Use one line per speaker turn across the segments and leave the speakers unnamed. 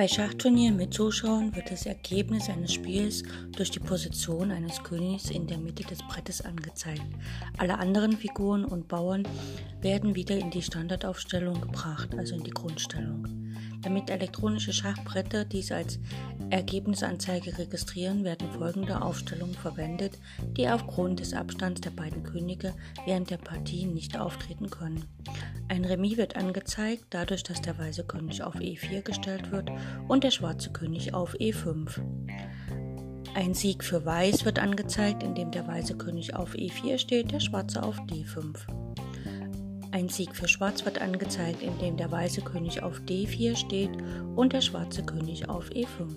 Bei Schachturnieren mit Zuschauern wird das Ergebnis eines Spiels durch die Position eines Königs in der Mitte des Brettes angezeigt. Alle anderen Figuren und Bauern werden wieder in die Standardaufstellung gebracht, also in die Grundstellung. Damit elektronische Schachbretter dies als Ergebnisanzeige registrieren, werden folgende Aufstellungen verwendet, die aufgrund des Abstands der beiden Könige während der Partie nicht auftreten können. Ein Remis wird angezeigt, dadurch, dass der weiße König auf E4 gestellt wird und der schwarze König auf E5. Ein Sieg für Weiß wird angezeigt, indem der weiße König auf E4 steht, der schwarze auf D5. Ein Sieg für Schwarz wird angezeigt, indem der weiße König auf D4 steht und der schwarze König auf E5.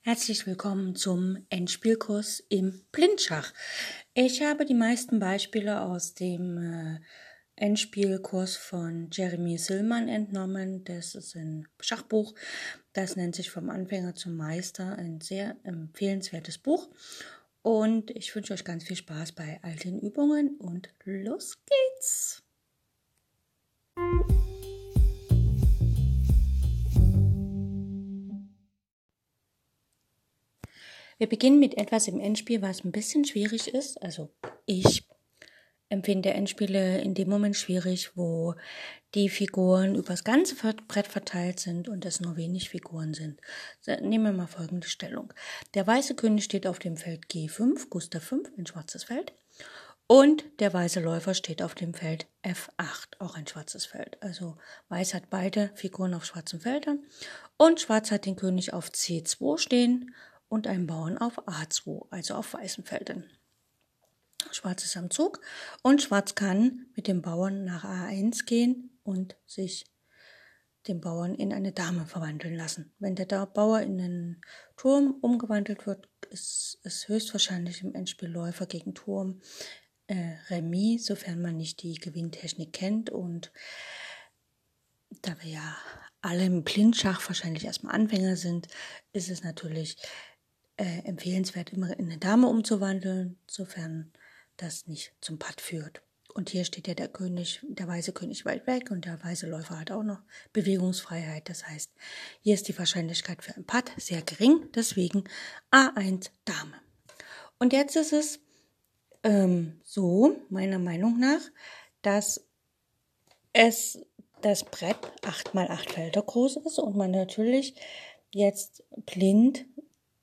Herzlich willkommen zum Endspielkurs im Blindschach. Ich habe die meisten Beispiele aus dem äh, Endspielkurs von Jeremy Sillmann entnommen. Das ist ein Schachbuch. Das nennt sich Vom Anfänger zum Meister. Ein sehr empfehlenswertes Buch. Und ich wünsche euch ganz viel Spaß bei all den Übungen und los geht's! Wir beginnen mit etwas im Endspiel, was ein bisschen schwierig ist. Also ich empfinde Endspiele in dem Moment schwierig, wo die Figuren übers ganze Brett verteilt sind und es nur wenig Figuren sind. Nehmen wir mal folgende Stellung. Der weiße König steht auf dem Feld G5, Gustav 5, ein schwarzes Feld. Und der weiße Läufer steht auf dem Feld F8, auch ein schwarzes Feld. Also Weiß hat beide Figuren auf schwarzen Feldern und Schwarz hat den König auf C2 stehen und einen Bauern auf A2, also auf weißen Feldern. Schwarz ist am Zug und Schwarz kann mit dem Bauern nach A1 gehen und sich den Bauern in eine Dame verwandeln lassen. Wenn der Bauer in einen Turm umgewandelt wird, ist es höchstwahrscheinlich im Endspiel Läufer gegen Turm äh, Remis, sofern man nicht die Gewinntechnik kennt. Und da wir ja alle im Blindschach wahrscheinlich erstmal Anfänger sind, ist es natürlich äh, empfehlenswert, immer in eine Dame umzuwandeln, sofern das nicht zum Patt führt. Und hier steht ja der König, der weiße König weit weg und der weiße Läufer hat auch noch Bewegungsfreiheit. Das heißt, hier ist die Wahrscheinlichkeit für ein Patt sehr gering, deswegen A1 Dame. Und jetzt ist es ähm, so, meiner Meinung nach, dass es das Brett 8 mal 8 Felder groß ist und man natürlich jetzt blind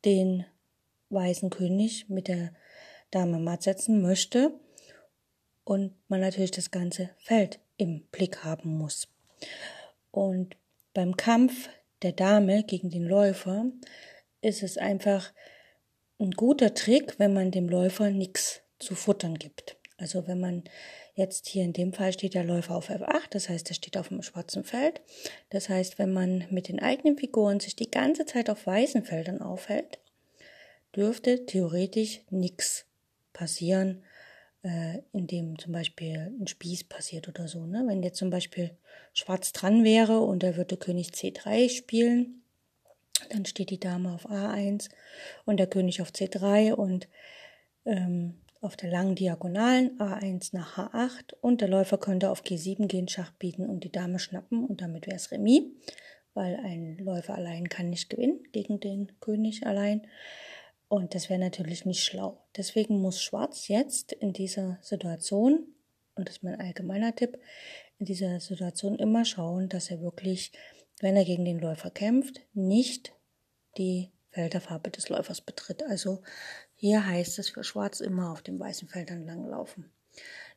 den weißen König mit der Dame matt setzen möchte und man natürlich das ganze Feld im Blick haben muss. Und beim Kampf der Dame gegen den Läufer ist es einfach ein guter Trick, wenn man dem Läufer nichts zu futtern gibt. Also wenn man jetzt hier in dem Fall steht der Läufer auf F8, das heißt, er steht auf dem schwarzen Feld. Das heißt, wenn man mit den eigenen Figuren sich die ganze Zeit auf weißen Feldern aufhält, dürfte theoretisch nichts passieren, äh, indem zum Beispiel ein Spieß passiert oder so. Ne? Wenn jetzt zum Beispiel Schwarz dran wäre und er würde König C3 spielen, dann steht die Dame auf A1 und der König auf C3 und ähm, auf der langen Diagonalen A1 nach H8 und der Läufer könnte auf G7 gehen, Schach bieten und die Dame schnappen und damit wäre es Remis, weil ein Läufer allein kann nicht gewinnen gegen den König allein. Und das wäre natürlich nicht schlau. Deswegen muss Schwarz jetzt in dieser Situation, und das ist mein allgemeiner Tipp, in dieser Situation immer schauen, dass er wirklich, wenn er gegen den Läufer kämpft, nicht die Felderfarbe des Läufers betritt. Also hier heißt es für Schwarz immer auf den weißen Feldern langlaufen.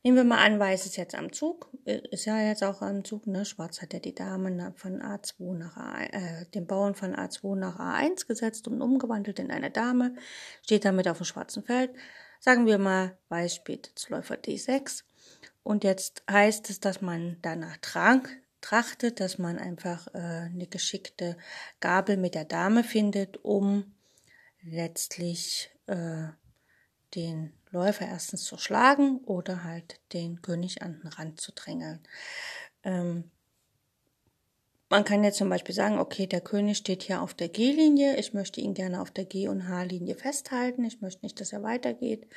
Nehmen wir mal an, Weiß ist jetzt am Zug, ist ja jetzt auch am Zug, ne? Schwarz hat ja die Dame von A2 nach A, äh, den Bauern von A2 nach A1 gesetzt und umgewandelt in eine Dame, steht damit auf dem schwarzen Feld. Sagen wir mal, Weiß spielt jetzt Läufer D6 und jetzt heißt es, dass man danach trank, trachtet, dass man einfach äh, eine geschickte Gabel mit der Dame findet, um letztlich äh, den Läufer erstens zu schlagen oder halt den König an den Rand zu drängeln. Ähm, man kann jetzt zum Beispiel sagen, okay, der König steht hier auf der G-Linie, ich möchte ihn gerne auf der G- und H-Linie festhalten, ich möchte nicht, dass er weitergeht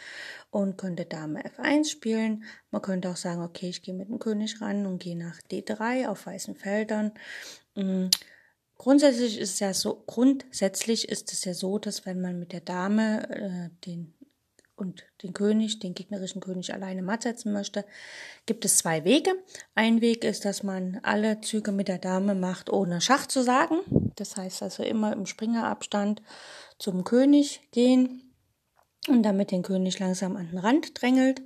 und könnte Dame F1 spielen. Man könnte auch sagen, okay, ich gehe mit dem König ran und gehe nach D3 auf weißen Feldern. Mm, grundsätzlich ist es ja so, grundsätzlich ist es ja so, dass wenn man mit der Dame äh, den und den König, den gegnerischen König alleine matt setzen möchte, gibt es zwei Wege. Ein Weg ist, dass man alle Züge mit der Dame macht, ohne Schach zu sagen. Das heißt also immer im Springerabstand zum König gehen und damit den König langsam an den Rand drängelt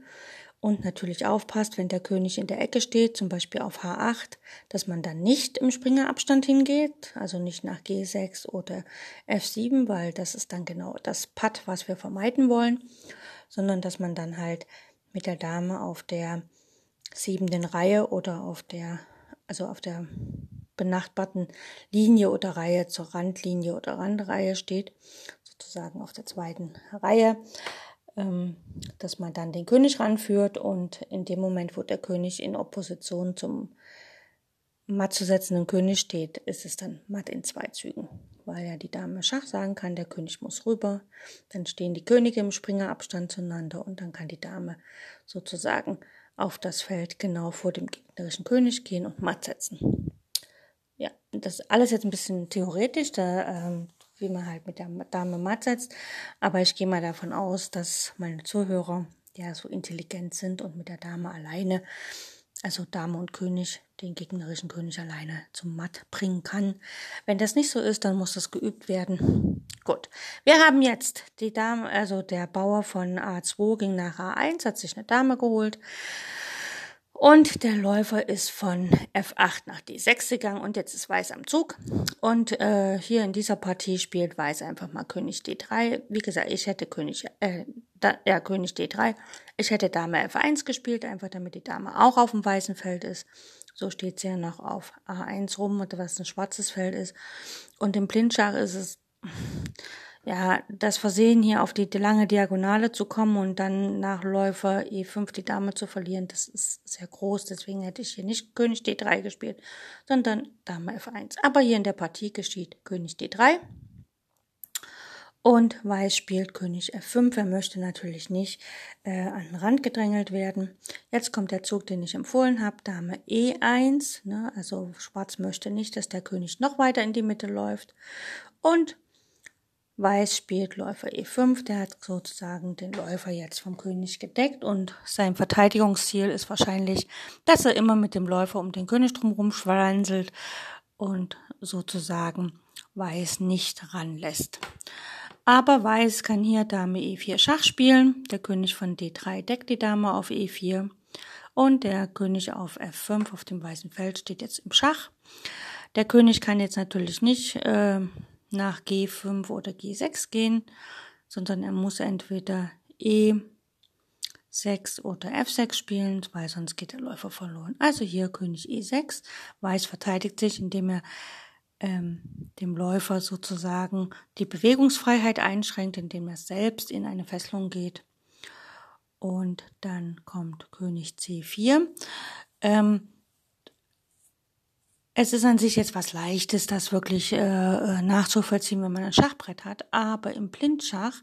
und natürlich aufpasst, wenn der König in der Ecke steht, zum Beispiel auf H8, dass man dann nicht im Springerabstand hingeht, also nicht nach G6 oder F7, weil das ist dann genau das Patt, was wir vermeiden wollen, sondern dass man dann halt mit der Dame auf der siebenden Reihe oder auf der, also auf der benachbarten Linie oder Reihe zur Randlinie oder Randreihe steht, sozusagen auf der zweiten Reihe dass man dann den König ranführt und in dem Moment, wo der König in Opposition zum matt zu setzenden König steht, ist es dann matt in zwei Zügen, weil ja die Dame Schach sagen kann, der König muss rüber, dann stehen die Könige im Springerabstand zueinander und dann kann die Dame sozusagen auf das Feld genau vor dem gegnerischen König gehen und matt setzen. Ja, das ist alles jetzt ein bisschen theoretisch, da ähm, wie man halt mit der Dame matt setzt. Aber ich gehe mal davon aus, dass meine Zuhörer ja so intelligent sind und mit der Dame alleine, also Dame und König, den gegnerischen König alleine zum Matt bringen kann. Wenn das nicht so ist, dann muss das geübt werden. Gut. Wir haben jetzt die Dame, also der Bauer von A2 ging nach A1, hat sich eine Dame geholt. Und der Läufer ist von F8 nach D6 gegangen und jetzt ist Weiß am Zug. Und äh, hier in dieser Partie spielt Weiß einfach mal König D3. Wie gesagt, ich hätte König, äh, da, ja, König D3. Ich hätte Dame F1 gespielt, einfach damit die Dame auch auf dem weißen Feld ist. So steht sie ja noch auf A1 rum, was ein schwarzes Feld ist. Und im Blindschach ist es ja, das Versehen hier auf die lange Diagonale zu kommen und dann nach Läufer E5 die Dame zu verlieren, das ist sehr groß. Deswegen hätte ich hier nicht König D3 gespielt, sondern Dame F1. Aber hier in der Partie geschieht König D3. Und Weiß spielt König F5. Er möchte natürlich nicht äh, an den Rand gedrängelt werden. Jetzt kommt der Zug, den ich empfohlen habe. Dame E1. Ne? Also Schwarz möchte nicht, dass der König noch weiter in die Mitte läuft. Und Weiß spielt Läufer E5, der hat sozusagen den Läufer jetzt vom König gedeckt und sein Verteidigungsziel ist wahrscheinlich, dass er immer mit dem Läufer um den König drumherum schwanzelt und sozusagen Weiß nicht ranlässt. Aber Weiß kann hier Dame E4 Schach spielen, der König von D3 deckt die Dame auf E4 und der König auf F5 auf dem weißen Feld steht jetzt im Schach. Der König kann jetzt natürlich nicht äh, nach G5 oder G6 gehen, sondern er muss entweder E6 oder F6 spielen, weil sonst geht der Läufer verloren. Also hier König E6. Weiß verteidigt sich, indem er ähm, dem Läufer sozusagen die Bewegungsfreiheit einschränkt, indem er selbst in eine Fesselung geht. Und dann kommt König C4. Ähm, es ist an sich jetzt was Leichtes, das wirklich äh, äh, nachzuvollziehen, wenn man ein Schachbrett hat. Aber im Blindschach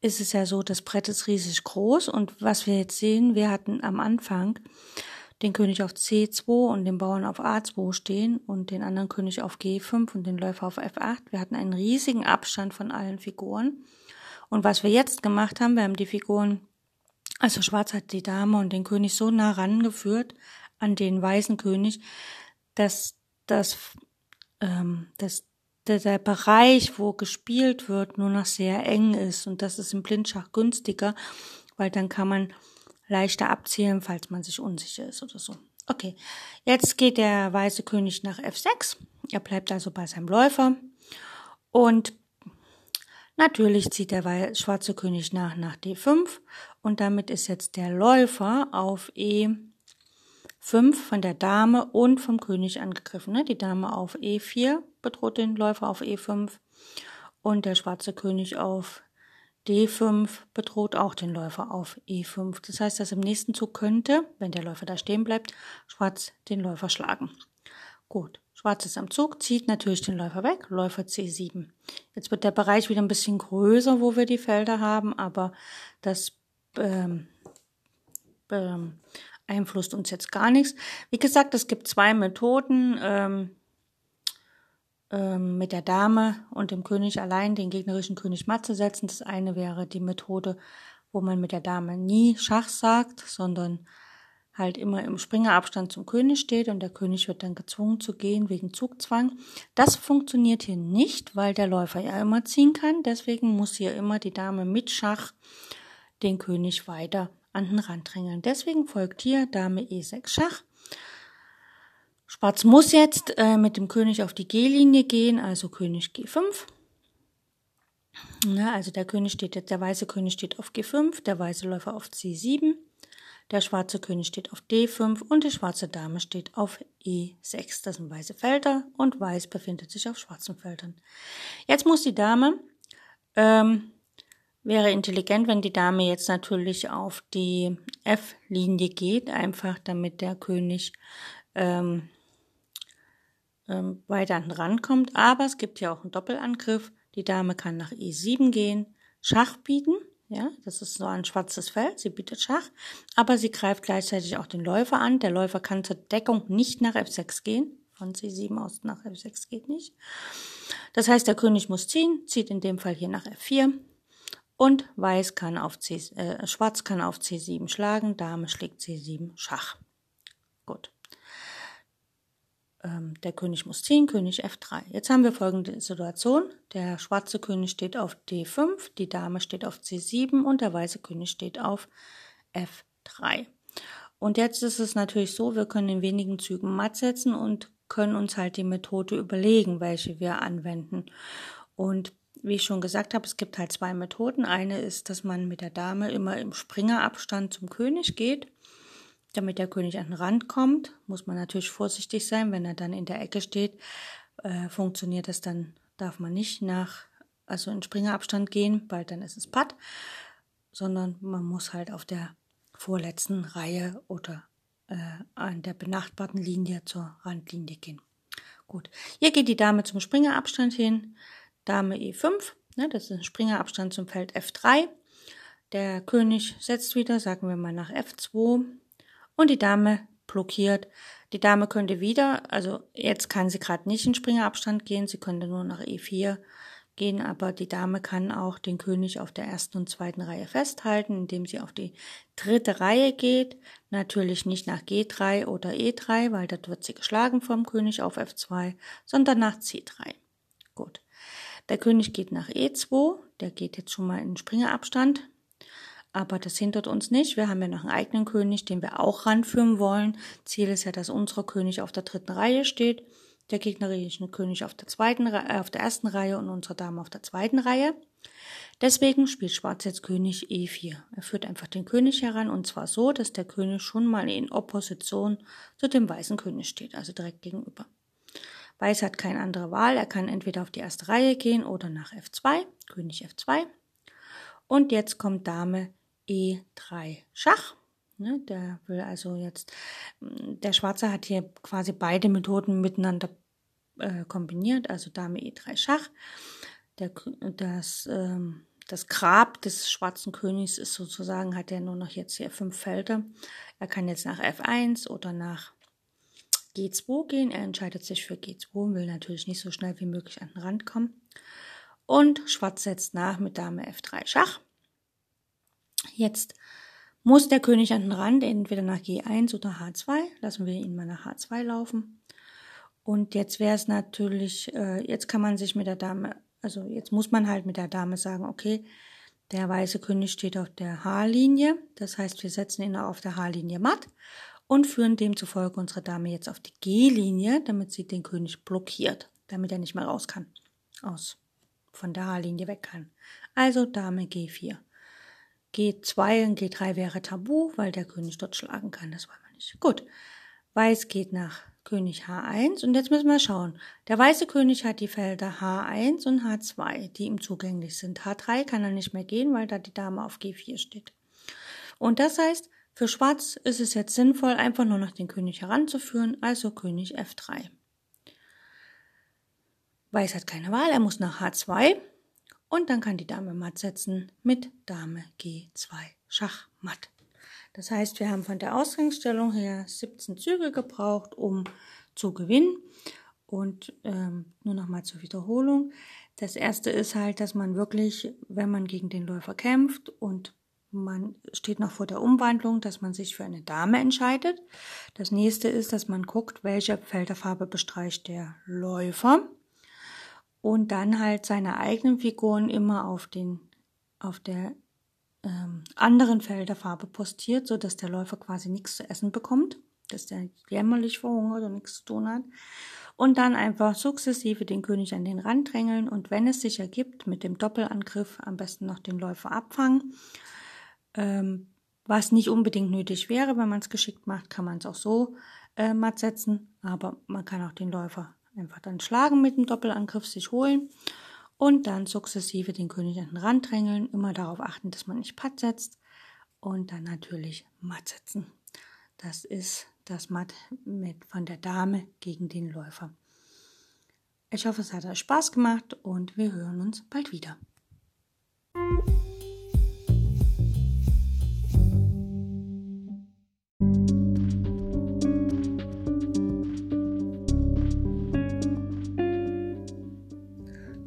ist es ja so, das Brett ist riesig groß. Und was wir jetzt sehen, wir hatten am Anfang den König auf C2 und den Bauern auf A2 stehen und den anderen König auf G5 und den Läufer auf F8. Wir hatten einen riesigen Abstand von allen Figuren. Und was wir jetzt gemacht haben, wir haben die Figuren, also Schwarz hat die Dame und den König so nah rangeführt an den weißen König, dass dass, ähm, dass der, der Bereich, wo gespielt wird, nur noch sehr eng ist. Und das ist im Blindschach günstiger, weil dann kann man leichter abzielen, falls man sich unsicher ist oder so. Okay, jetzt geht der weiße König nach F6. Er bleibt also bei seinem Läufer. Und natürlich zieht der schwarze König nach nach D5. Und damit ist jetzt der Läufer auf E. 5 von der Dame und vom König angegriffen. Ne? Die Dame auf E4 bedroht den Läufer auf E5 und der schwarze König auf D5 bedroht auch den Läufer auf E5. Das heißt, dass im nächsten Zug könnte, wenn der Läufer da stehen bleibt, Schwarz den Läufer schlagen. Gut, Schwarz ist am Zug, zieht natürlich den Läufer weg, Läufer C7. Jetzt wird der Bereich wieder ein bisschen größer, wo wir die Felder haben, aber das ähm, ähm, beeinflusst uns jetzt gar nichts. Wie gesagt, es gibt zwei Methoden. Ähm, ähm, mit der Dame und dem König allein den gegnerischen König matt zu setzen. Das eine wäre die Methode, wo man mit der Dame nie Schach sagt, sondern halt immer im Springerabstand zum König steht und der König wird dann gezwungen zu gehen wegen Zugzwang. Das funktioniert hier nicht, weil der Läufer ja immer ziehen kann. Deswegen muss hier immer die Dame mit Schach den König weiter an den Rand drängeln. Deswegen folgt hier Dame E6 Schach. Schwarz muss jetzt äh, mit dem König auf die G-Linie gehen, also König G5. Ja, also der König steht jetzt, der weiße König steht auf G5, der weiße Läufer auf C7, der schwarze König steht auf D5 und die schwarze Dame steht auf E6. Das sind weiße Felder und weiß befindet sich auf schwarzen Feldern. Jetzt muss die Dame, ähm, wäre intelligent, wenn die Dame jetzt natürlich auf die F-Linie geht, einfach damit der König ähm, ähm, weiter an den Rand kommt. Aber es gibt ja auch einen Doppelangriff. Die Dame kann nach E7 gehen, Schach bieten. Ja, das ist so ein schwarzes Feld. Sie bietet Schach, aber sie greift gleichzeitig auch den Läufer an. Der Läufer kann zur Deckung nicht nach F6 gehen. Von C7 aus nach F6 geht nicht. Das heißt, der König muss ziehen, zieht in dem Fall hier nach F4 und Weiß kann auf C, äh, Schwarz kann auf C7 schlagen, Dame schlägt C7 Schach. Gut ähm, der König muss ziehen, König F3. Jetzt haben wir folgende Situation. Der schwarze König steht auf D5, die Dame steht auf C7 und der weiße König steht auf F3. Und jetzt ist es natürlich so, wir können in wenigen Zügen matt setzen und können uns halt die Methode überlegen, welche wir anwenden. Und wie ich schon gesagt habe, es gibt halt zwei Methoden. Eine ist, dass man mit der Dame immer im Springerabstand zum König geht damit der König an den Rand kommt, muss man natürlich vorsichtig sein. Wenn er dann in der Ecke steht, äh, funktioniert das dann, darf man nicht nach, also in Springerabstand gehen, weil dann ist es Patt, sondern man muss halt auf der vorletzten Reihe oder äh, an der benachbarten Linie zur Randlinie gehen. Gut, hier geht die Dame zum Springerabstand hin. Dame E5, ne, das ist ein Springerabstand zum Feld F3. Der König setzt wieder, sagen wir mal nach F2 und die Dame blockiert. Die Dame könnte wieder, also jetzt kann sie gerade nicht in Springerabstand gehen, sie könnte nur nach E4 gehen, aber die Dame kann auch den König auf der ersten und zweiten Reihe festhalten, indem sie auf die dritte Reihe geht. Natürlich nicht nach G3 oder E3, weil dort wird sie geschlagen vom König auf F2, sondern nach C3. Der König geht nach E2, der geht jetzt schon mal in Springerabstand. Aber das hindert uns nicht. Wir haben ja noch einen eigenen König, den wir auch ranführen wollen. Ziel ist ja, dass unser König auf der dritten Reihe steht, der gegnerische König auf der zweiten, äh, auf der ersten Reihe und unsere Dame auf der zweiten Reihe. Deswegen spielt Schwarz jetzt König E4. Er führt einfach den König heran und zwar so, dass der König schon mal in Opposition zu dem weißen König steht, also direkt gegenüber. Weiß hat keine andere Wahl. Er kann entweder auf die erste Reihe gehen oder nach F2, König F2. Und jetzt kommt Dame E3 Schach. Ne, der will also jetzt, mm, der Schwarze hat hier quasi beide Methoden miteinander äh, kombiniert, also Dame E3 Schach. Der, das, ähm, das Grab des schwarzen Königs ist sozusagen, hat er nur noch jetzt hier fünf Felder. Er kann jetzt nach F1 oder nach G2 gehen. Er entscheidet sich für G2 und will natürlich nicht so schnell wie möglich an den Rand kommen. Und Schwarz setzt nach mit Dame F3 Schach. Jetzt muss der König an den Rand, entweder nach G1 oder H2. Lassen wir ihn mal nach H2 laufen. Und jetzt wäre es natürlich, äh, jetzt kann man sich mit der Dame, also jetzt muss man halt mit der Dame sagen, okay, der weiße König steht auf der H-Linie. Das heißt, wir setzen ihn auf der H-Linie matt und führen demzufolge unsere Dame jetzt auf die G-Linie, damit sie den König blockiert, damit er nicht mehr raus kann, aus, von der H-Linie weg kann. Also Dame G4. G2 und G3 wäre tabu, weil der König dort schlagen kann. Das wollen wir nicht. Gut. Weiß geht nach König H1 und jetzt müssen wir schauen. Der weiße König hat die Felder H1 und H2, die ihm zugänglich sind. H3 kann er nicht mehr gehen, weil da die Dame auf G4 steht. Und das heißt, für Schwarz ist es jetzt sinnvoll, einfach nur noch den König heranzuführen, also König F3. Weiß hat keine Wahl, er muss nach H2 und dann kann die Dame matt setzen mit Dame G2 Schach matt. Das heißt, wir haben von der Ausgangsstellung her 17 Züge gebraucht, um zu gewinnen. Und ähm, nur nochmal zur Wiederholung. Das erste ist halt, dass man wirklich, wenn man gegen den Läufer kämpft und man steht noch vor der Umwandlung, dass man sich für eine Dame entscheidet. Das nächste ist, dass man guckt, welche Felderfarbe bestreicht der Läufer. Und dann halt seine eigenen Figuren immer auf den, auf der ähm, anderen Felderfarbe postiert, so dass der Läufer quasi nichts zu essen bekommt, dass der jämmerlich verhungert und nichts zu tun hat. Und dann einfach sukzessive den König an den Rand drängeln und wenn es sich ergibt, mit dem Doppelangriff am besten noch den Läufer abfangen. Ähm, was nicht unbedingt nötig wäre, wenn man es geschickt macht, kann man es auch so äh, matt setzen, aber man kann auch den Läufer einfach dann schlagen mit dem Doppelangriff, sich holen und dann sukzessive den König an den Rand drängeln, immer darauf achten, dass man nicht Patt setzt und dann natürlich Matt setzen. Das ist das Matt mit von der Dame gegen den Läufer. Ich hoffe, es hat euch Spaß gemacht und wir hören uns bald wieder.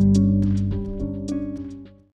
thank you